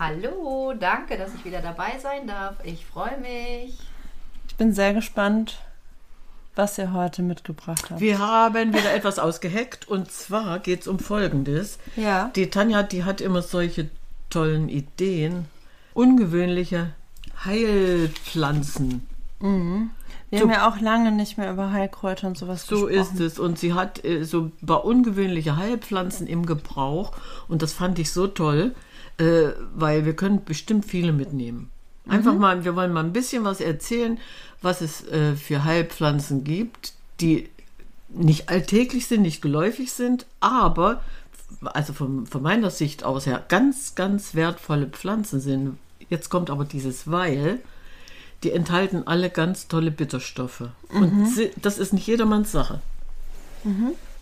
Hallo, danke, dass ich wieder dabei sein darf. Ich freue mich. Ich bin sehr gespannt, was ihr heute mitgebracht habt. Wir haben wieder etwas ausgeheckt und zwar geht es um Folgendes. Ja. Die Tanja, die hat immer solche tollen Ideen. Ungewöhnliche Heilpflanzen. Wir haben ja auch lange nicht mehr über Heilkräuter und sowas So gesprochen. ist es. Und sie hat äh, so ein paar ungewöhnliche Heilpflanzen im Gebrauch. Und das fand ich so toll, äh, weil wir können bestimmt viele mitnehmen. Einfach mal, wir wollen mal ein bisschen was erzählen, was es äh, für Heilpflanzen gibt, die nicht alltäglich sind, nicht geläufig sind, aber also von, von meiner Sicht aus ja ganz, ganz wertvolle Pflanzen sind. Jetzt kommt aber dieses Weil. Die enthalten alle ganz tolle Bitterstoffe. Und sie, das ist nicht jedermanns Sache.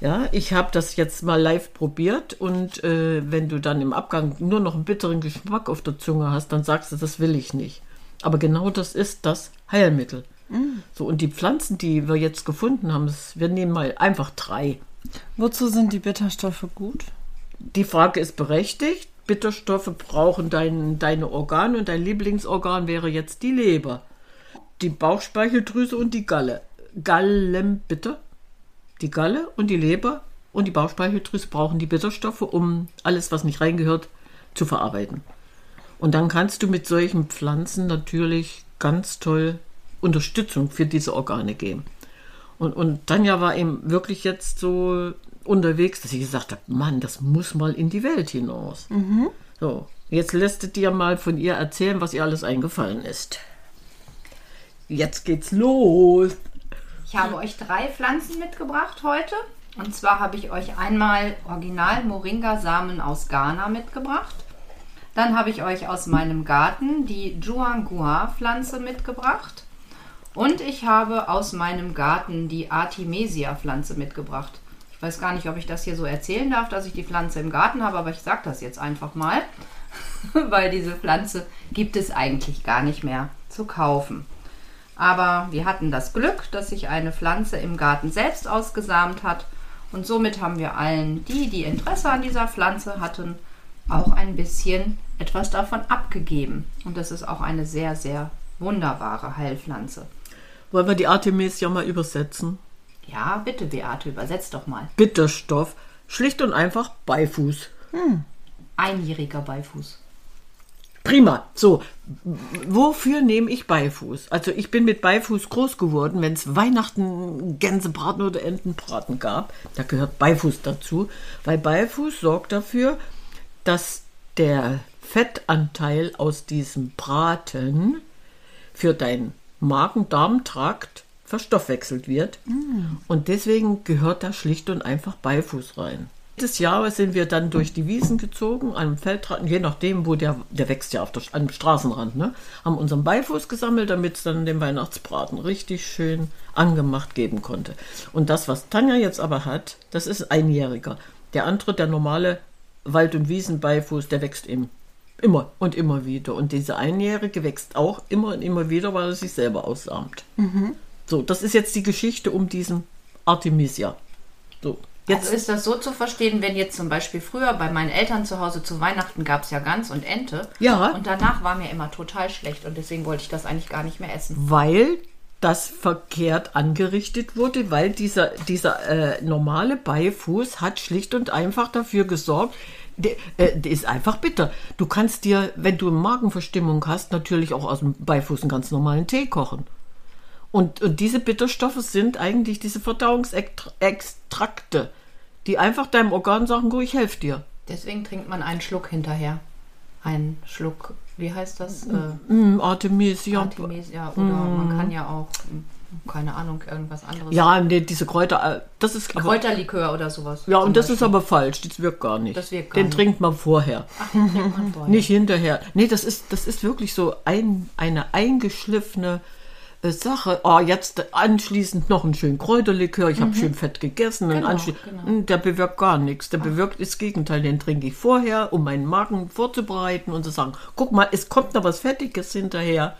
Ja, ich habe das jetzt mal live probiert und äh, wenn du dann im Abgang nur noch einen bitteren Geschmack auf der Zunge hast, dann sagst du, das will ich nicht. Aber genau das ist das Heilmittel. So, und die Pflanzen, die wir jetzt gefunden haben, wir nehmen mal einfach drei. Wozu sind die Bitterstoffe gut? Die Frage ist berechtigt. Bitterstoffe brauchen dein, deine Organe und dein Lieblingsorgan wäre jetzt die Leber, die Bauchspeicheldrüse und die Galle. Gallenbitter, die Galle und die Leber und die Bauchspeicheldrüse brauchen die Bitterstoffe, um alles, was nicht reingehört, zu verarbeiten. Und dann kannst du mit solchen Pflanzen natürlich ganz toll Unterstützung für diese Organe geben. Und, und Tanja war eben wirklich jetzt so unterwegs, dass ich gesagt habe, Mann, das muss mal in die Welt hinaus. So, jetzt lässt du dir mal von ihr erzählen, was ihr alles eingefallen ist. Jetzt geht's los. Ich habe euch drei Pflanzen mitgebracht heute. Und zwar habe ich euch einmal Original Moringa-Samen aus Ghana mitgebracht. Dann habe ich euch aus meinem Garten die Juangua-Pflanze mitgebracht. Und ich habe aus meinem Garten die Artemisia-Pflanze mitgebracht. Ich weiß gar nicht, ob ich das hier so erzählen darf, dass ich die Pflanze im Garten habe, aber ich sage das jetzt einfach mal, weil diese Pflanze gibt es eigentlich gar nicht mehr zu kaufen. Aber wir hatten das Glück, dass sich eine Pflanze im Garten selbst ausgesamt hat. Und somit haben wir allen, die, die Interesse an dieser Pflanze hatten, auch ein bisschen etwas davon abgegeben. Und das ist auch eine sehr, sehr wunderbare Heilpflanze. Wollen wir die Artemisia mal übersetzen? Ja, bitte, Beate, übersetzt doch mal. Bitterstoff, schlicht und einfach Beifuß. Einjähriger Beifuß. Prima. So, wofür nehme ich Beifuß? Also ich bin mit Beifuß groß geworden, wenn es Weihnachten Gänsebraten oder Entenbraten gab. Da gehört Beifuß dazu, weil Beifuß sorgt dafür, dass der Fettanteil aus diesem Braten für deinen Magen-Darm-Trakt verstoffwechselt wird. Und deswegen gehört da schlicht und einfach Beifuß rein. Jedes Jahr sind wir dann durch die Wiesen gezogen, an dem Feldrand, je nachdem, wo der, der wächst ja auf der, am Straßenrand, ne? haben unseren Beifuß gesammelt, damit es dann den Weihnachtsbraten richtig schön angemacht geben konnte. Und das, was Tanja jetzt aber hat, das ist einjähriger. Der andere, der normale Wald- und Wiesenbeifuß, der wächst eben immer und immer wieder. Und dieser Einjährige wächst auch immer und immer wieder, weil er sich selber aussamt. So, das ist jetzt die Geschichte um diesen Artemisia. So, jetzt Also ist das so zu verstehen, wenn jetzt zum Beispiel früher bei meinen Eltern zu Hause zu Weihnachten gab es ja Gans und Ente. Ja. Und danach war mir immer total schlecht und deswegen wollte ich das eigentlich gar nicht mehr essen. weil das verkehrt angerichtet wurde, weil dieser, dieser äh, normale Beifuß hat schlicht und einfach dafür gesorgt, der, äh, der ist einfach bitter. Du kannst dir, wenn du eine Magenverstimmung hast, natürlich auch aus dem Beifuß einen ganz normalen Tee kochen. Und, und diese Bitterstoffe sind eigentlich diese Verdauungsextrakte, die einfach deinem Organ sagen, ich helfe dir. Deswegen trinkt man einen Schluck hinterher. Einen Schluck, wie heißt das? Äh, Mm, Artemisia. Artemisia oder man kann ja auch. keine Ahnung, irgendwas anderes. Ja, nee, diese Kräuter, äh, das ist aber, Kräuterlikör oder sowas. Ja, und das ist aber falsch. Das wirkt gar nicht. Das wirkt gar Den nicht. trinkt man vorher, Ach, den trinkt man vorher. nicht hinterher. Nee, das ist, das ist wirklich so ein, eine eingeschliffene äh, Sache. Oh, jetzt anschließend noch einen schönen Kräuterlikör. Ich habe schön fett gegessen. Mhm. Genau, genau. Hm, Der bewirkt gar nichts. Der bewirkt das Gegenteil. Den trinke ich vorher, um meinen Magen vorzubereiten und zu sagen, guck mal, es kommt noch was Fettiges hinterher.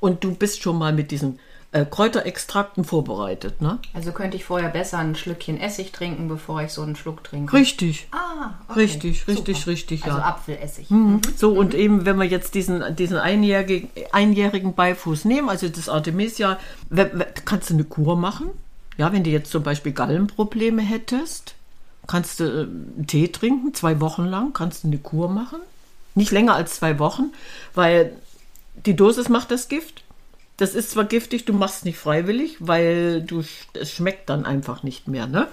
Und du bist schon mal mit diesen äh, Kräuterextrakten vorbereitet, ne? Also könnte ich vorher besser ein Schlückchen Essig trinken, bevor ich so einen Schluck trinke. Richtig. Ah, okay. Richtig, richtig, Super. richtig, Also ja. Apfelessig. Mhm. So, und eben, wenn wir jetzt diesen, diesen einjährigen, einjährigen Beifuß nehmen, also das Artemisia, kannst du eine Kur machen. Ja, wenn du jetzt zum Beispiel Gallenprobleme hättest, kannst du äh, einen Tee trinken, zwei Wochen lang, kannst du eine Kur machen. Nicht länger als zwei Wochen, weil die Dosis macht das Gift. Das ist zwar giftig, du machst es nicht freiwillig, weil du es schmeckt dann einfach nicht mehr. Ne?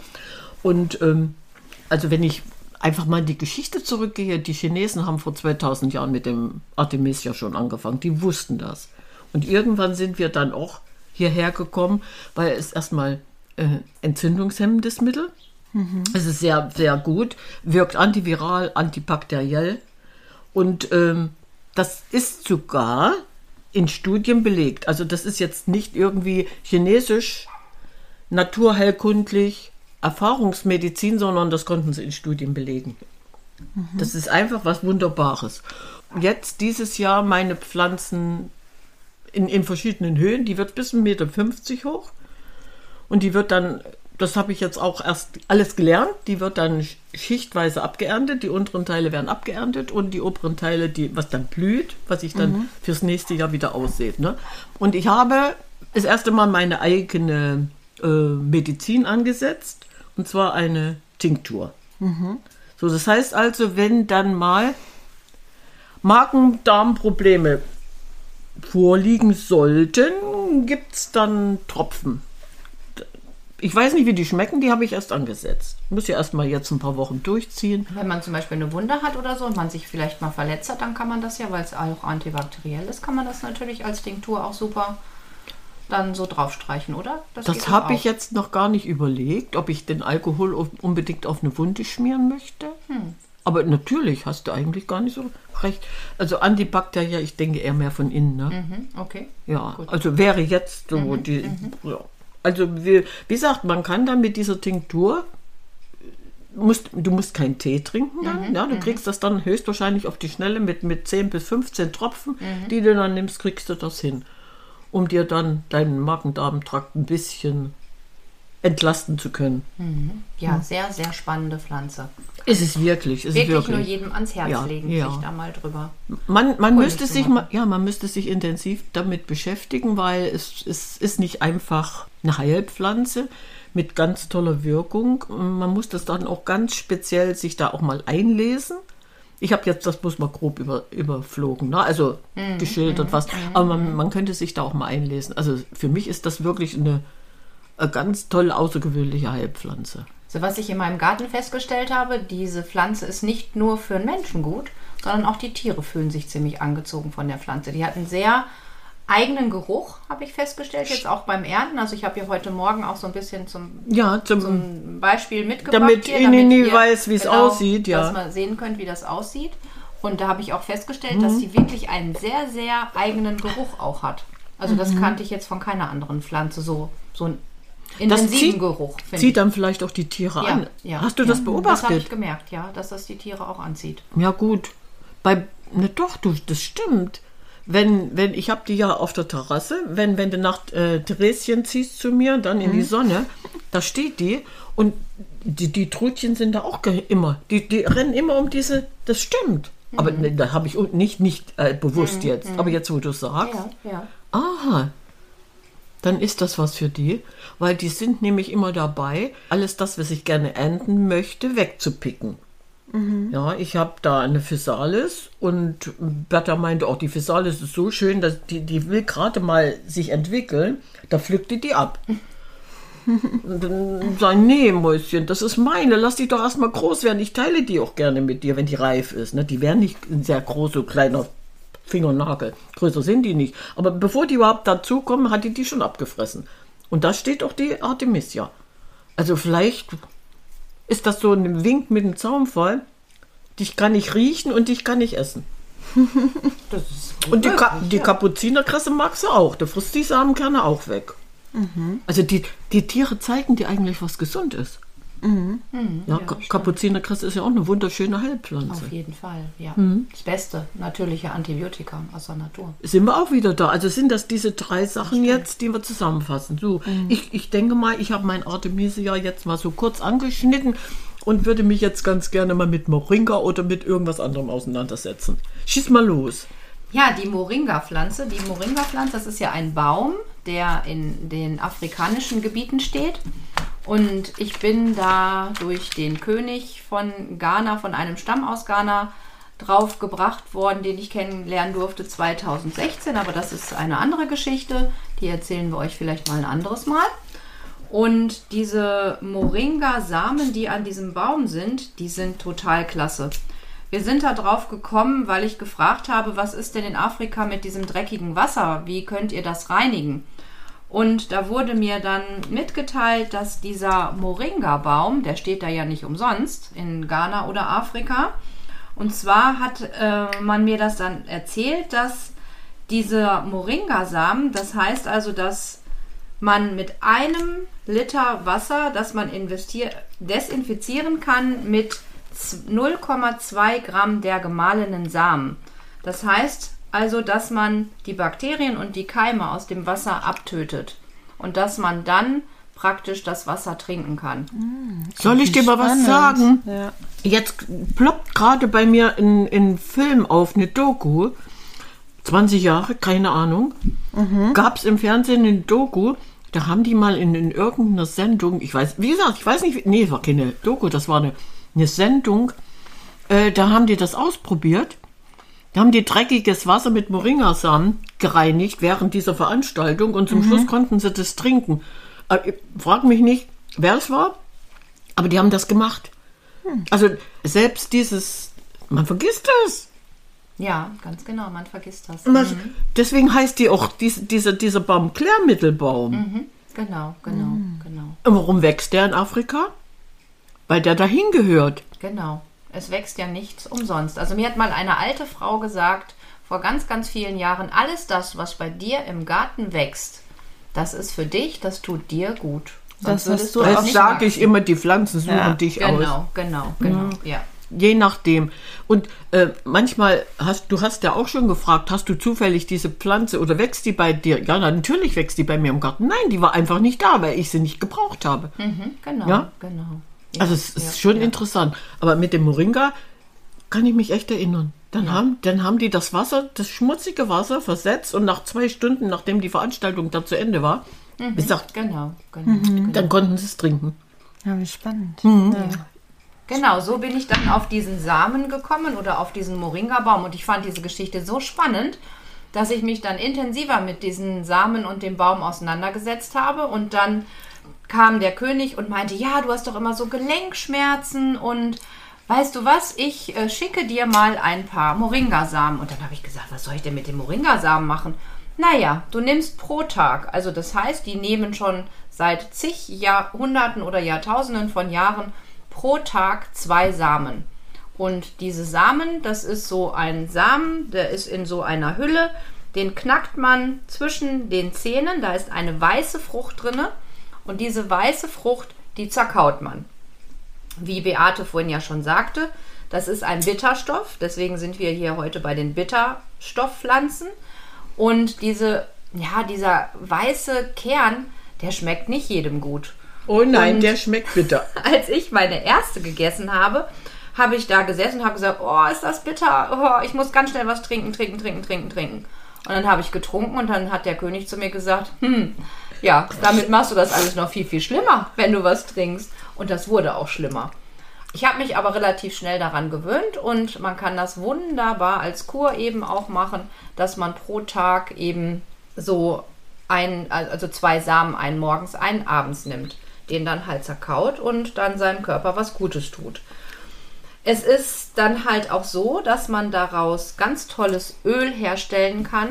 Und ähm, also wenn ich einfach mal in die Geschichte zurückgehe, die Chinesen haben vor 2000 Jahren mit dem Artemisia schon angefangen. Die wussten das. Und irgendwann sind wir dann auch hierher gekommen, weil es erstmal äh, entzündungshemmendes Mittel. Es ist sehr, sehr gut, wirkt antiviral, antibakteriell. Und ähm, das ist sogar in Studien belegt. Also das ist jetzt nicht irgendwie chinesisch, naturheilkundlich, Erfahrungsmedizin, sondern das konnten sie in Studien belegen. Das ist einfach was Wunderbares. Jetzt dieses Jahr meine Pflanzen in, in verschiedenen Höhen, die wird bis 1,50 Meter hoch. Und die wird dann, das habe ich jetzt auch erst alles gelernt, die wird dann sch- schichtweise abgeerntet. Die unteren Teile werden abgeerntet und die oberen Teile, die, was dann blüht, was ich dann fürs nächste Jahr wieder aussät. Ne? Und ich habe das erste Mal meine eigene äh, Medizin angesetzt, und zwar eine Tinktur. So, das heißt also, wenn dann mal Magen-Darm-Probleme vorliegen sollten, gibt es dann Tropfen. Ich weiß nicht, wie die schmecken, die habe ich erst angesetzt. Muss ja erst mal jetzt ein paar Wochen durchziehen. Wenn man zum Beispiel eine Wunde hat oder so und man sich vielleicht mal verletzt hat, dann kann man das ja, weil es auch antibakteriell ist, kann man das natürlich als Tinktur auch super dann so draufstreichen, oder? Das doch habe ich jetzt noch gar nicht überlegt, ob ich den Alkohol unbedingt auf eine Wunde schmieren möchte. Hm. Aber natürlich hast du eigentlich gar nicht so recht. Also antibakteriell, ich denke eher mehr von innen. Ne? Mhm, okay. Ja, also wäre jetzt so die. Ja. Also wie, wie gesagt, man kann dann mit dieser Tinktur musst, du musst keinen Tee trinken dann, ja, du kriegst das dann höchstwahrscheinlich auf die Schnelle mit, mit 10 bis 15 Tropfen, die du dann nimmst, kriegst du das hin, um dir dann deinen Magen-Darm-Trakt ein bisschen entlasten zu können. Ja, sehr, sehr spannende Pflanze. Ist es wirklich, ist es Wirklich, wirklich. nur jedem ans Herz Ja, legen, ja. sich da mal drüber. Man, man müsste sich mal, ja, man müsste sich intensiv damit beschäftigen, weil es, es ist nicht einfach eine Heilpflanze mit ganz toller Wirkung. Man muss das dann auch ganz speziell sich da auch mal einlesen. Ich habe jetzt das bloß mal grob über, überflogen, ne? also Mhm, geschildert was, aber man, man könnte sich da auch mal einlesen. Also für mich ist das wirklich eine, eine ganz toll außergewöhnliche Heilpflanze. So, was ich in meinem Garten festgestellt habe, diese Pflanze ist nicht nur für den Menschen gut, sondern auch die Tiere fühlen sich ziemlich angezogen von der Pflanze. Die hat einen sehr eigenen Geruch, habe ich festgestellt, jetzt auch beim Ernten. Also ich habe hier heute Morgen auch so ein bisschen zum, Ja, zum, zum Beispiel mitgebracht. Damit hier, Inini ihr- weiß, wie es aussieht, ja. Dass man sehen könnt, wie das aussieht. Und da habe ich auch festgestellt, dass die wirklich einen sehr, sehr eigenen Geruch auch hat. Also das kannte ich jetzt von keiner anderen Pflanze so, so einen das intensiven zieht, Geruch. zieht dann vielleicht auch die Tiere ja, an. ja, Hast du ja. das Das habe beobachtet? ich gemerkt, ja, dass das die Tiere auch anzieht. Ja gut, bei ne doch, du, das stimmt. Wenn, wenn ich habe die ja auf der Terrasse, wenn, wenn du nach äh, Theresien ziehst zu mir, dann in die Sonne, da steht die und die, die Trutchen sind da auch immer. Die, die rennen immer um diese, das stimmt. Aber ne, da habe ich nicht, nicht äh, bewusst jetzt. Aber jetzt, wo du sagst, Ja, ja. Aha. Dann ist das was für die, weil die sind nämlich immer dabei, alles das, was ich gerne ernten möchte, wegzupicken. Ja, ich habe da eine Physalis und Bertha meinte auch, die Physalis ist so schön, dass die, die will gerade mal sich entwickeln, da pflückt die die ab. Und dann sag nee, Mäuschen, das ist meine, lass die doch erstmal groß werden. Ich teile die auch gerne mit dir, wenn die reif ist. Ne? Die werden nicht sehr groß, so kleiner Fingernagel. Größer sind die nicht. Aber bevor die überhaupt dazukommen, hat die die schon abgefressen. Und da steht auch die Artemisia. Also vielleicht ist das so ein Wink mit dem Zaunfall. Dich kann ich riechen und dich kann ich essen. Und die, Ka die. Kapuzinerkresse magst du auch. Du frisst die Samenkerne auch weg. Also die, die Tiere zeigen dir eigentlich, was gesund ist. Ja, Ka Kapuzinerkresse ist ja auch eine wunderschöne Heilpflanze. Auf jeden Fall, ja. Mhm. Das beste natürliche Antibiotikum aus der Natur. Sind wir auch wieder da. Also sind das diese drei Sachen jetzt, die wir zusammenfassen. So, ich, ich denke mal, ich habe mein Artemisia jetzt mal so kurz angeschnitten und würde mich jetzt ganz gerne mal mit Moringa oder mit irgendwas anderem auseinandersetzen. Schieß mal los. Ja, die Moringa-Pflanze. Die Moringa-Pflanze, das ist ja ein Baum, der in den afrikanischen Gebieten steht. Und ich bin da durch den König von Ghana, von einem Stamm aus Ghana, drauf gebracht worden, den ich kennenlernen durfte 2016. Aber das ist eine andere Geschichte. Die erzählen wir euch vielleicht mal ein anderes Mal. Und diese Moringa-Samen, die an diesem Baum sind, die sind total klasse. Wir sind da drauf gekommen, weil ich gefragt habe, was ist denn in Afrika mit diesem dreckigen Wasser? Wie könnt ihr das reinigen? Und da wurde mir dann mitgeteilt, dass dieser Moringa-Baum, der steht da ja nicht umsonst in Ghana oder Afrika. Und zwar hat äh, man mir das dann erzählt, dass dieser Moringa-Samen, das heißt also, dass man mit einem Liter Wasser, das man desinfizieren kann, mit z- 0,2 Gramm der gemahlenen Samen. Das heißt also, dass man die Bakterien und die Keime aus dem Wasser abtötet und dass man dann praktisch das Wasser trinken kann. Soll ich dir mal was sagen? Ja. Jetzt ploppt gerade bei mir ein, ein Film auf, eine Doku. 20 Jahre, keine Ahnung. Gab es im Fernsehen eine Doku, da haben die mal in, in irgendeiner Sendung, ich weiß, wie gesagt, ich weiß nicht, nee, es war keine Doku, das war eine, eine Sendung, äh, da haben die das ausprobiert. Da haben die dreckiges Wasser mit Moringasamen gereinigt während dieser Veranstaltung und zum Schluss konnten sie das trinken. Äh, ich frag mich nicht, wer es war, aber die haben das gemacht. Also selbst dieses, man vergisst es. Ja, ganz genau, man vergisst das. Man- Deswegen heißt die auch diese, dieser, dieser Baum Klärmittelbaum. Mhm, genau, genau, genau. Und warum wächst der in Afrika? Weil der dahin gehört. Genau. Es wächst ja nichts umsonst. Also mir hat mal eine alte Frau gesagt, vor ganz, ganz vielen Jahren, alles das, was bei dir im Garten wächst, das ist für dich, das tut dir gut. Das Sonst du Das nicht sage ich immer, die Pflanzen suchen Ja, dich aus. Genau, genau, genau. Ja. Je nachdem. Und äh, manchmal hast du hast ja auch schon gefragt, hast du zufällig diese Pflanze oder wächst die bei dir? Ja, natürlich wächst die bei mir im Garten. Nein, die war einfach nicht da, weil ich sie nicht gebraucht habe. Mhm, genau, Ja? genau. Ja, Also es ist ja, schon ja. interessant. Aber mit dem Moringa kann ich mich echt erinnern. Dann, haben, dann haben die das Wasser, das schmutzige Wasser versetzt und nach zwei Stunden, nachdem die Veranstaltung da zu Ende war, wie gesagt, Genau, genau. genau. dann konnten sie es trinken. Ja, wie spannend. Mhm. Ja. Genau, so bin ich dann auf diesen Samen gekommen oder auf diesen Moringa-Baum. Und ich fand diese Geschichte so spannend, dass ich mich dann intensiver mit diesen Samen und dem Baum auseinandergesetzt habe. Und dann kam der König und meinte, ja, du hast doch immer so Gelenkschmerzen und weißt du was, ich äh, schicke dir mal ein paar Moringa-Samen. Und dann habe ich gesagt, was soll ich denn mit den Moringa-Samen machen? Naja, du nimmst pro Tag. Also das heißt, die nehmen schon seit zig Jahrhunderten oder Jahrtausenden von Jahren pro Tag zwei Samen. Und diese Samen, das ist so ein Samen, der ist in so einer Hülle, den knackt man zwischen den Zähnen, da ist eine weiße Frucht drinne und diese weiße Frucht, die zerkaut man. Wie Beate vorhin ja schon sagte, das ist ein Bitterstoff, deswegen sind wir hier heute bei den Bitterstoffpflanzen. Und diese, ja, dieser weiße Kern, der schmeckt nicht jedem gut. Oh nein, Und- der schmeckt bitter. Als ich meine erste gegessen habe, habe ich da gesessen und habe gesagt, oh, ist das bitter, oh, ich muss ganz schnell was trinken, trinken, trinken, trinken, trinken. Und dann habe ich getrunken und dann hat der König zu mir gesagt, hm, ja, damit machst du das alles noch viel, viel schlimmer, wenn du was trinkst. Und das wurde auch schlimmer. Ich habe mich aber relativ schnell daran gewöhnt und man kann das wunderbar als Kur eben auch machen, dass man pro Tag eben so ein, also zwei Samen, einen morgens, einen abends nimmt, den dann halt zerkaut und dann seinem Körper was Gutes tut. Es ist dann halt auch so, dass man daraus ganz tolles Öl herstellen kann.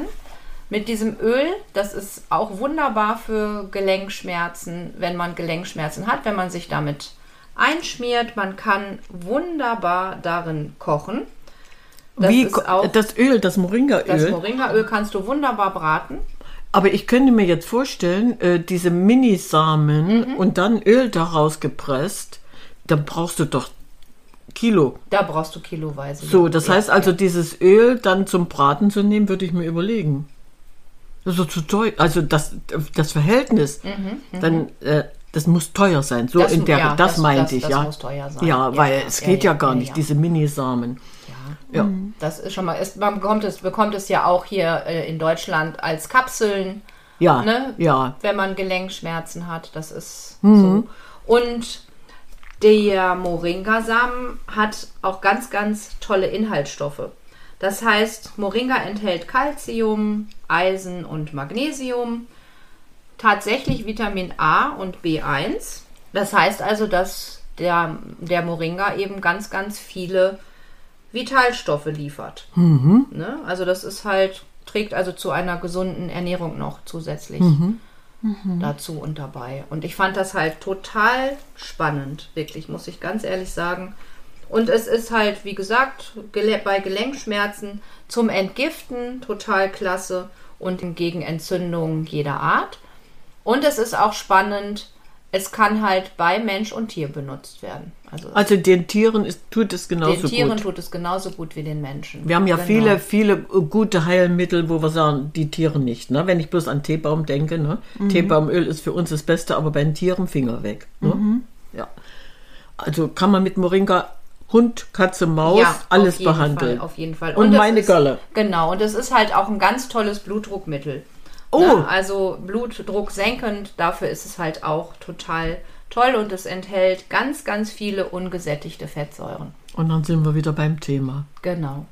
Mit diesem Öl, das ist auch wunderbar für Gelenkschmerzen, wenn man Gelenkschmerzen hat, wenn man sich damit einschmiert. Man kann wunderbar darin kochen. Das Wie ist auch das Öl, das Moringaöl. das Moringaöl kannst du wunderbar braten. Aber ich könnte mir jetzt vorstellen, äh, diese Minisamen Mhm. und dann Öl daraus gepresst, dann brauchst du doch Kilo. Da brauchst du kiloweise. So, das Ja, heißt also, dieses Öl dann zum Braten zu nehmen, würde ich mir überlegen. Ist zu teuer. Also das, das Verhältnis, dann, äh, das muss teuer sein. So Mhm, Das in der, ja, das, das- meinte das- ich, das ja. muss teuer sein. Ja, Ja, weil ja, es ja, geht ja, gar nicht, diese Minisamen. Ja. Das ist schon mal, ist, man bekommt es, bekommt es ja auch hier äh, in Deutschland als Kapseln, Ja, ne? ja. wenn man Gelenkschmerzen hat. Das ist Mhm. so. Und der Moringa-Samen hat auch ganz, ganz tolle Inhaltsstoffe. Das heißt, Moringa enthält Calcium, Eisen und Magnesium, tatsächlich Vitamin A und B1. Das heißt also, dass der, der Moringa eben ganz, ganz viele Vitalstoffe liefert. Ne? Also das ist halt, trägt also zu einer gesunden Ernährung noch zusätzlich dazu und dabei. Und ich fand das halt total spannend, wirklich, muss ich ganz ehrlich sagen. Und es ist halt, wie gesagt, bei Gelenkschmerzen zum Entgiften total klasse und gegen Entzündungen jeder Art. Und es ist auch spannend, es kann halt bei Mensch und Tier benutzt werden. Also Also den Tieren ist, tut es den genauso Tieren gut. tut es genauso gut wie den Menschen. Wir haben ja Genau. viele, viele gute Heilmittel, wo wir sagen, die Tiere nicht. Ne? Wenn ich bloß an Teebaum denke, ne? Mhm. Teebaumöl ist für uns das Beste, aber bei den Tieren Finger weg. Ne? Mhm. Ja. Also kann man mit Moringa Hund, Katze, Maus alles jeden behandeln. Fall, auf jeden Fall. Und das meine ist, Galle. Genau, und es ist halt auch ein ganz tolles Blutdruckmittel. Oh. Ne? Also Blutdruck senkend, dafür ist es halt auch total toll und es enthält ganz, ganz viele ungesättigte Fettsäuren. Und dann sind wir wieder beim Thema. Genau.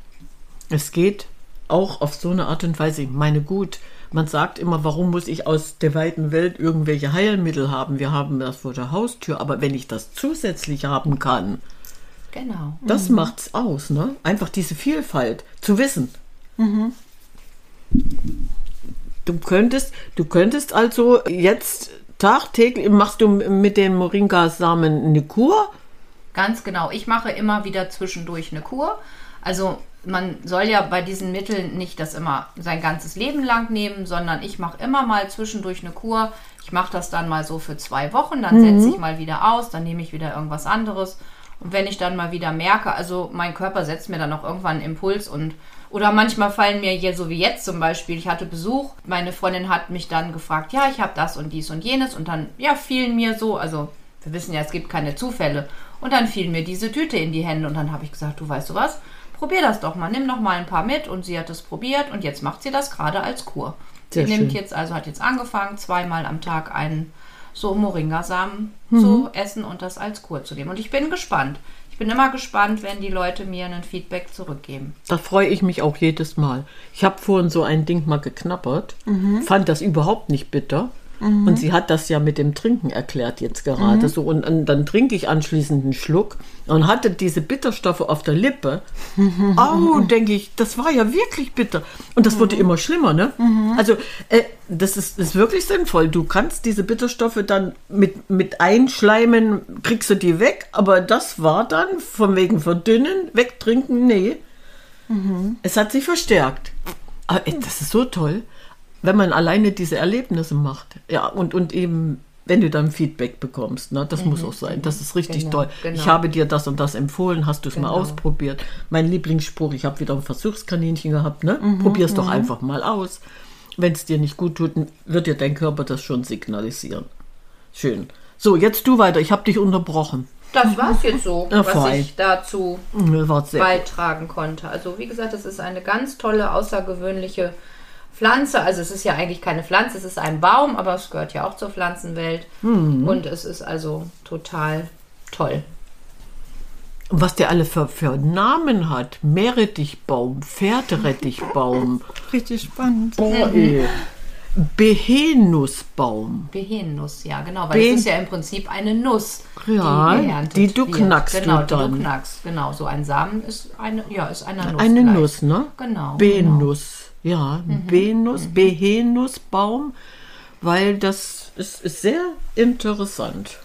Es geht auch auf so eine Art und Weise. Ich meine, gut, man sagt immer, warum muss ich aus der weiten Welt irgendwelche Heilmittel haben? Wir haben das vor der Haustür, aber wenn ich das zusätzlich haben kann, Genau. das macht's aus, ne? Einfach diese Vielfalt zu wissen. Du könntest, du könntest also jetzt tagtäglich machst du mit den Moringa-Samen eine Kur. Ganz genau. Ich mache immer wieder zwischendurch eine Kur. Also man soll ja bei diesen Mitteln nicht das immer sein ganzes Leben lang nehmen, sondern ich mache immer mal zwischendurch eine Kur. Ich mache das dann mal so für zwei Wochen, dann setze ich mal wieder aus, dann nehme ich wieder irgendwas anderes. Und wenn ich dann mal wieder merke, also mein Körper setzt mir dann auch irgendwann einen Impuls und oder manchmal fallen mir hier, so wie jetzt zum Beispiel, ich hatte Besuch, meine Freundin hat mich dann gefragt, ja, ich habe das und dies und jenes und dann, ja, fielen mir so, also wir wissen ja, es gibt keine Zufälle. Und dann fiel mir diese Tüte in die Hände und dann habe ich gesagt, du weißt du was, probier das doch mal, nimm noch mal ein paar mit und sie hat es probiert und jetzt macht sie das gerade als Kur. Sehr sie nimmt schön. jetzt, also hat jetzt angefangen, zweimal am Tag einen so Moringasamen zu essen und das als Kur zu nehmen. Und ich bin gespannt. Ich bin immer gespannt, wenn die Leute mir ein Feedback zurückgeben. Da freue ich mich auch jedes Mal. Ich habe vorhin so ein Ding mal geknabbert, fand das überhaupt nicht bitter. Und sie hat das ja mit dem Trinken erklärt jetzt gerade so. Und, und dann trinke ich anschließend einen Schluck und hatte diese Bitterstoffe auf der Lippe. Au, denke ich, das war ja wirklich bitter. Und das wurde immer schlimmer, ne? Also, äh, das ist, ist wirklich sinnvoll. Du kannst diese Bitterstoffe dann mit, mit einschleimen, kriegst du die weg, aber das war dann von wegen verdünnen, wegtrinken, nee. Es hat sich verstärkt. Aber, ey, das ist so toll, wenn man alleine diese Erlebnisse macht. Ja, und, und eben, wenn du dann Feedback bekommst, ne, das muss auch sein. Das ist richtig Genau, toll. genau. Ich habe dir das und das empfohlen, hast du es mal Genau. ausprobiert. Mein Lieblingsspruch, ich habe wieder ein Versuchskaninchen gehabt, ne? Probier es doch einfach mal aus. Wenn es dir nicht gut tut, wird dir dein Körper das schon signalisieren. Schön. So, jetzt du weiter. Ich habe dich unterbrochen. Das war es jetzt so, Ja, was fein. ich dazu Das beitragen konnte. Also wie gesagt, es ist eine ganz tolle, außergewöhnliche Pflanze. Also es ist ja eigentlich keine Pflanze, es ist ein Baum, aber es gehört ja auch zur Pflanzenwelt. Mhm. Und es ist also total toll. Was der alle für, für Namen hat. Meerrettichbaum, Pferderettichbaum, Richtig spannend. oh, ey. Behenusbaum. Behennuss, ja genau, weil Behn- es ist ja im Prinzip eine Nuss, Ja, die die du wird. knackst Genau, du die dann. du knackst. Genau, so ein Samen ist eine, ja, ist eine Nuss. Eine gleich. Nuss, ne? Genau. Benuss. Ja, Venus, Behenusbaum, weil das ist, ist sehr interessant.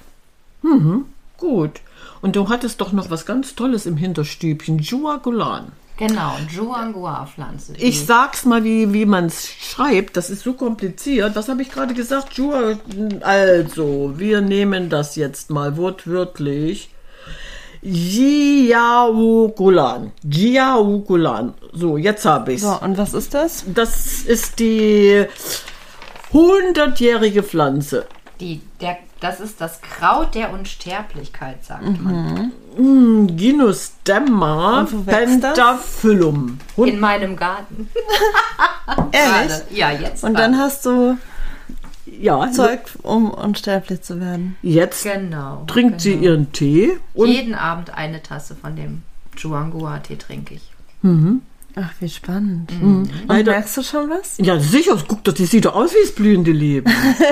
Mhm, gut. Und du hattest doch noch was ganz Tolles im Hinterstübchen, Juagulan. Genau, Juangua-Pflanze. Ich sag's mal, wie, wie man es schreibt. Das ist so kompliziert. Was habe ich gerade gesagt? Jua, also, wir nehmen das jetzt mal wortwörtlich. Jiaugulan. Jiaugulan. So, jetzt habe ich's. So, und was ist das? Das ist die hundertjährige Pflanze. Die, der, das ist das Kraut der Unsterblichkeit, sagt Mhm. man. Wo wächst das? pentaphyllum. In meinem Garten. Ehrlich? Ja, jetzt. Und dann hast du Ja, Zeug, um unsterblich zu werden. jetzt Genau. trinkt sie genau. ihren Tee und Jeden Abend eine Tasse von dem Juangua-Tee trinke ich. Ach, wie spannend. Mhm. Und Leider- merkst du schon was? Ja, sicher, guck doch, die sieht doch aus wie das blühende Leben.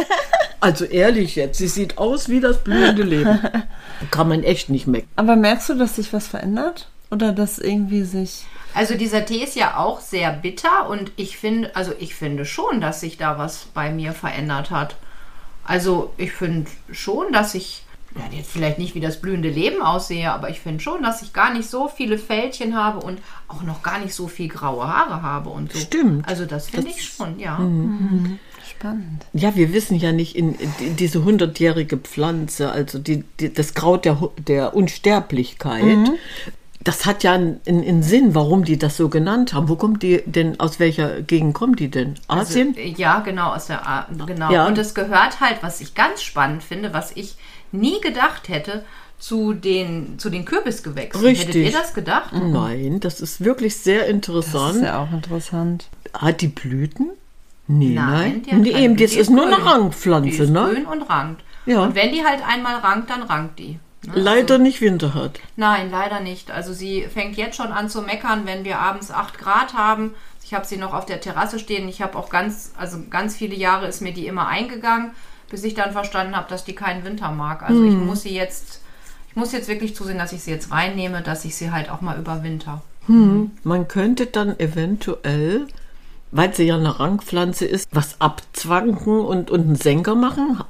also ehrlich jetzt, sie sieht aus wie das blühende Leben. Kann man echt nicht meckern. Aber merkst du, dass sich was verändert? Oder dass irgendwie sich. Also dieser Tee ist ja auch sehr bitter und ich finde, also ich finde schon, dass sich da was bei mir verändert hat. Also ich finde schon, dass ich ja, jetzt vielleicht nicht wie das blühende Leben aussehe, aber ich finde schon, dass ich gar nicht so viele Fältchen habe und auch noch gar nicht so viel graue Haare habe und so. Stimmt. Also das finde ich schon, ja. Spannend. Ja, wir wissen ja nicht, in, in diese hundertjährige Pflanze, also die, die, das Kraut der, der Unsterblichkeit, das hat ja einen, einen Sinn, warum die das so genannt haben. Wo kommt die denn, aus welcher Gegend kommt die denn? Asien? Also, ja, genau, aus der A genau. Ja. Und es gehört halt, was ich ganz spannend finde, was ich nie gedacht hätte, zu den, zu den Kürbisgewächsen. Richtig. Hättet ihr das gedacht? Nein, das ist wirklich sehr Das interessant. ist ja auch interessant. Hat die Blüten? Nee, nein. die hat nee, keine eben, Blüten. das Die ist nur eine. Rangpflanze, Die ist ne? grün und rankt. Ja. Und wenn die halt einmal rankt, dann rankt die. Ne? Leider nicht Winter hat. Nein, leider nicht. Also sie fängt jetzt schon an zu meckern, wenn wir abends 8 Grad haben. Ich habe sie noch auf der Terrasse stehen. Ich habe auch ganz, also ganz viele Jahre ist mir die immer eingegangen, bis ich dann verstanden habe, dass die keinen Winter mag. Also ich muss sie jetzt, ich muss jetzt wirklich zusehen, dass ich sie jetzt reinnehme, dass ich sie halt auch mal überwinter. Man könnte dann eventuell, weil sie ja eine Rangpflanze ist, was abzwanken und, und einen Senker machen.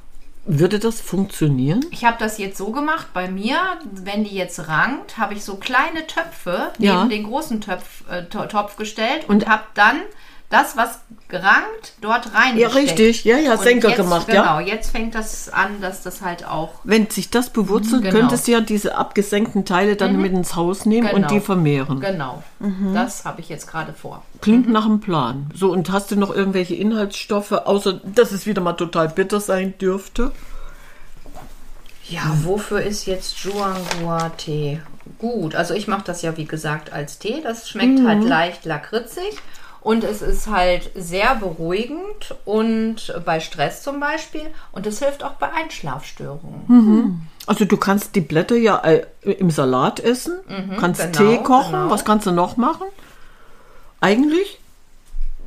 Würde das funktionieren? Ich habe das jetzt so gemacht bei mir, wenn die jetzt rankt, habe ich so kleine Töpfe Ja. neben den großen Töpf, äh, To- Topf gestellt und, habe dann das, was gerankt, dort rein. Ja, richtig. Ja, ja, Und Senker jetzt, gemacht, genau, ja. jetzt fängt das an, dass das halt auch. Wenn sich das bewurzelt, Genau. könntest du ja diese abgesenkten Teile dann mit ins Haus nehmen und Genau. die vermehren. Genau. Das habe ich jetzt gerade vor. Klingt nach einem Plan. So, und hast du noch irgendwelche Inhaltsstoffe, außer dass es wieder mal total bitter sein dürfte? Ja, wofür ist jetzt Juangua-Tee gut? Also ich mache das ja wie gesagt als Tee. Das schmeckt halt leicht lakritzig und es ist halt sehr beruhigend und bei Stress zum Beispiel und es hilft auch bei Einschlafstörungen. Also du kannst die Blätter ja äh, im Salat essen, kannst genau, Tee kochen, genau. was kannst du noch machen? Eigentlich?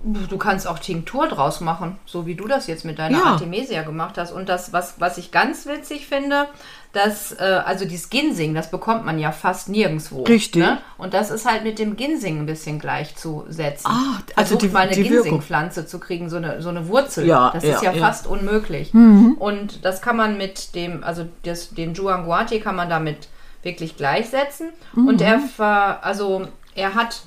Du kannst auch Tinktur draus machen, so wie du das jetzt mit deiner Ja. Artemisia gemacht hast. Und das, was, was ich ganz witzig finde, dass, äh, also dieses Ginseng, das bekommt man ja fast nirgendwo. Richtig. Ne? Und das ist halt mit dem Ginseng ein bisschen gleichzusetzen. Ah, also Versucht die- mal eine. Ginsengpflanze zu kriegen, so eine, so eine Wurzel. Ja, das ja, ist ja, ja. Mhm. fast unmöglich. Und das kann man mit dem, also das, den Juanguate kann man damit wirklich gleichsetzen. Mhm. Und er, ver, also er hat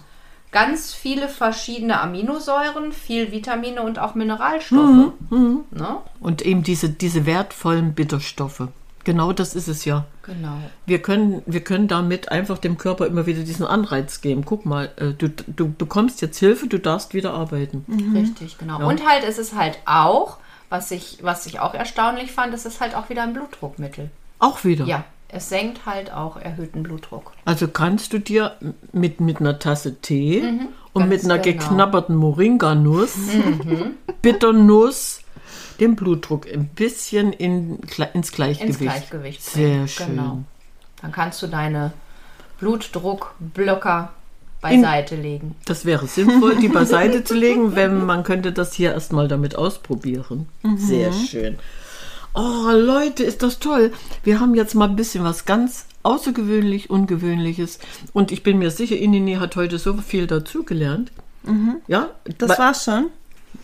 ganz viele verschiedene Aminosäuren, viel Vitamine und auch Mineralstoffe. Mhm. Ne? Und eben diese, diese wertvollen Bitterstoffe. Genau das ist es ja. Genau. Wir können, wir können damit einfach dem Körper immer wieder diesen Anreiz geben. Guck mal, äh, du, du bekommst jetzt Hilfe, du darfst wieder arbeiten. Richtig, genau. Und halt, es ist halt auch, was ich, was ich auch erstaunlich fand, es ist halt auch wieder ein Blutdruckmittel. Auch wieder. Ja, es senkt halt auch erhöhten Blutdruck. Also kannst du dir mit, mit einer Tasse Tee und mit einer genau. geknabberten Moringa-Nuss, Bitternuss, den Blutdruck ein bisschen in, ins Gleichgewicht. Ins Gleichgewicht Sehr bringen. schön. Genau. Dann kannst du deine Blutdruckblocker beiseite legen. Das wäre sinnvoll, die beiseite zu legen, wenn man könnte das hier erstmal damit ausprobieren. Sehr schön. Oh, Leute, ist das toll. Wir haben jetzt mal ein bisschen was ganz außergewöhnlich, ungewöhnliches. Und ich bin mir sicher, Inini hat heute so viel dazugelernt. Ja, Das Wa- war's schon.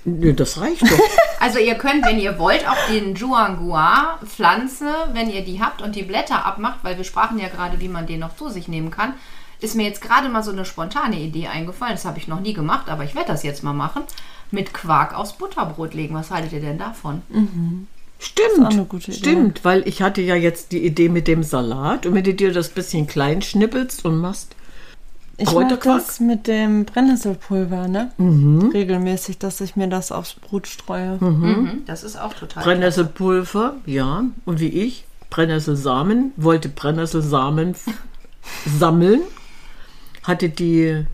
Nö, das reicht doch. Also ihr könnt, wenn ihr wollt, auch den Juangua Pflanze, wenn ihr die habt und die Blätter abmacht, weil wir sprachen ja gerade, wie man den noch zu sich nehmen kann, ist mir jetzt gerade mal so eine spontane Idee eingefallen. Das habe ich noch nie gemacht, aber ich werde das jetzt mal machen. Mit Quark aufs Butterbrot legen. Was haltet ihr denn davon? Stimmt, auch eine gute Idee. stimmt, weil ich hatte ja jetzt die Idee mit dem Salat und wenn du dir das bisschen klein schnippelst und machst Ich mache das mit dem Brennnesselpulver, ne? Regelmäßig, dass ich mir das aufs Brot streue. Mhm, das ist auch total. Brennnesselpulver, ja, und wie ich, Brennnesselsamen, wollte Brennnesselsamen sammeln, hatte die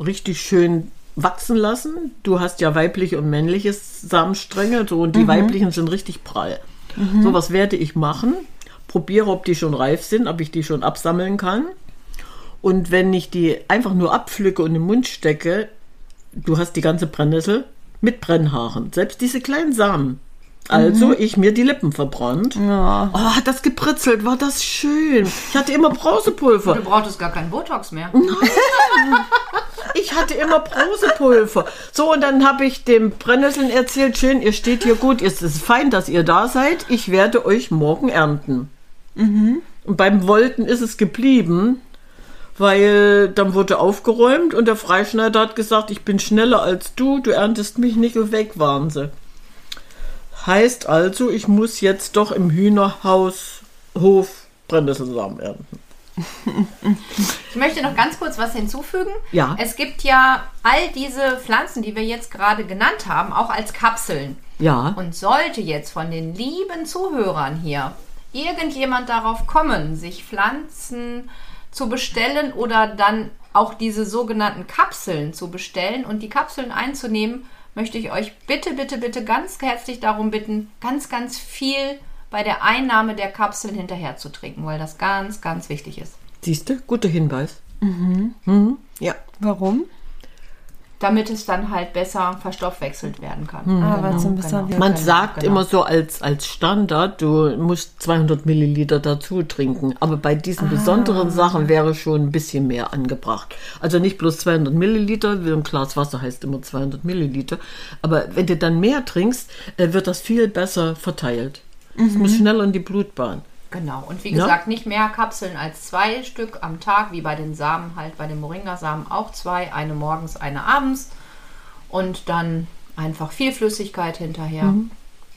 richtig schön wachsen lassen. Du hast ja weibliche und männliche Samenstränge, so, und die weiblichen sind richtig prall. So was werde ich machen. Probiere, ob die schon reif sind, ob ich die schon absammeln kann. Und wenn ich die einfach nur abpflücke und im Mund stecke, du hast die ganze Brennnessel mit Brennhaaren. Selbst diese kleinen Samen. Also ich mir die Lippen verbrannt. Ja. Oh, hat das gepritzelt, war das schön. Ich hatte immer Brausepulver. Du brauchtest gar keinen Botox mehr. Ich hatte immer Brausepulver. So, und dann habe ich dem Brennnesseln erzählt, schön, ihr steht hier gut, es ist fein, dass ihr da seid. Ich werde euch morgen ernten. Und beim Wolten ist es geblieben, weil dann wurde aufgeräumt und der Freischneider hat gesagt, ich bin schneller als du, du erntest mich nicht und weg waren sie. Heißt also, ich muss jetzt doch im Hühnerhaus Hof Brennnesselsamen ernten. Ich möchte noch ganz kurz was hinzufügen. Ja. Es gibt ja all diese Pflanzen, die wir jetzt gerade genannt haben, auch als Kapseln. Ja. Und sollte jetzt von den lieben Zuhörern hier irgendjemand darauf kommen, sich Pflanzen zu bestellen oder dann auch diese sogenannten Kapseln zu bestellen und die Kapseln einzunehmen, möchte ich euch bitte, bitte, bitte ganz herzlich darum bitten, ganz, ganz viel bei der Einnahme der Kapseln hinterher zu trinken, weil das ganz, ganz wichtig ist. Siehst du? Guter Hinweis. Mhm. Ja. Warum? Damit es dann halt besser verstoffwechselt werden kann. Ah, weil es ein bisschen genau. Man Genau, sagt genau. immer so als, als Standard, du musst 200 Milliliter dazu trinken. Aber bei diesen besonderen Sachen wäre schon ein bisschen mehr angebracht. Also nicht bloß 200 Milliliter, wie ein Glas Wasser heißt immer 200 Milliliter. Aber wenn du dann mehr trinkst, äh, wird das viel besser verteilt. Es muss schneller in die Blutbahn. Genau. Und wie Ja. gesagt, nicht mehr Kapseln als zwei Stück am Tag, wie bei den Samen halt, bei den Moringa-Samen auch zwei, eine morgens, eine abends. Und dann einfach viel Flüssigkeit hinterher. Mhm.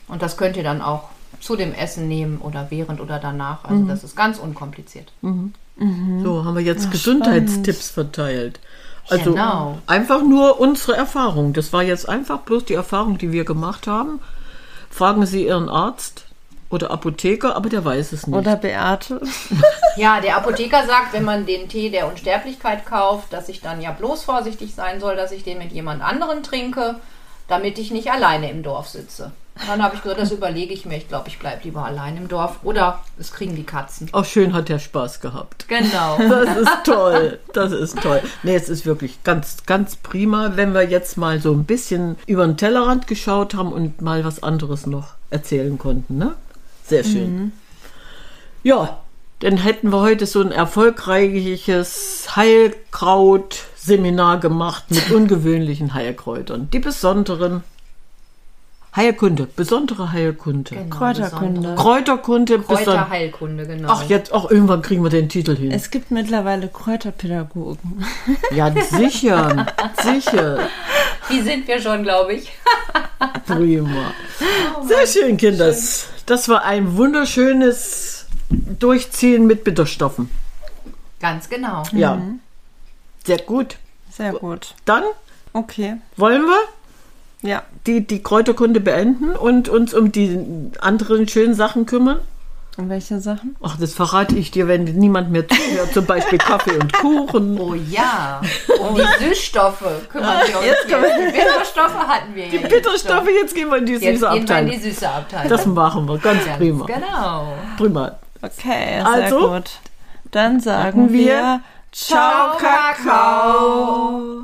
Und das könnt ihr dann auch zu dem Essen nehmen oder während oder danach. Also Mhm. das ist ganz unkompliziert. So, haben wir jetzt Gesundheitstipps verteilt. Also Genau. einfach nur unsere Erfahrung. Das war jetzt einfach bloß die Erfahrung, die wir gemacht haben. Fragen Sie Ihren Arzt oder Apotheker, aber der weiß es nicht. Oder Beate. Ja, der Apotheker sagt, wenn man den Tee der Unsterblichkeit kauft, dass ich dann ja bloß vorsichtig sein soll, dass ich den mit jemand anderen trinke, damit ich nicht alleine im Dorf sitze. Dann habe ich gesagt, das überlege ich mir. Ich glaube, ich bleibe lieber allein im Dorf. Oder es kriegen die Katzen. Auch schön hat er Spaß gehabt. Genau. Das ist toll. Das ist toll. Nee, es ist wirklich ganz, ganz prima, wenn wir jetzt mal so ein bisschen über den Tellerrand geschaut haben und mal was anderes noch erzählen konnten. Ne? Sehr schön. Ja, dann hätten wir heute so ein erfolgreiches Heilkraut-Seminar gemacht mit ungewöhnlichen Heilkräutern. Die besonderen Heilkunde, besondere Heilkunde. Genau, Kräuterkunde. Kräuterkunde, besondere. Kräuterheilkunde, genau. Ach, jetzt, auch irgendwann kriegen wir den Titel hin. Es gibt mittlerweile Kräuterpädagogen. Ja, sicher, sicher. Die sind wir schon, glaube ich. Prima. Sehr schön, Kinders. Das war ein wunderschönes Durchziehen mit Bitterstoffen. Ganz genau. Ja. Sehr gut. Sehr gut. Dann Okay. wollen wir Ja. die, die Kräuterkunde beenden und uns um die anderen schönen Sachen kümmern. Und welche Sachen? Ach, das verrate ich dir, wenn niemand mehr zuhört. Zum Beispiel Kaffee und Kuchen. Oh ja. Um die Süßstoffe kümmern wir uns jetzt. Die Bitterstoffe hatten wir Die ja Bitterstoffe, jetzt gehen wir in die Jetzt süße gehen wir in Abteilung. die süße Abteilung. Das machen wir, ganz Ganz prima. Genau. Prima. Okay, sehr Also, gut. Dann sagen sagen wir wir Ciao, Kakao. Kakao.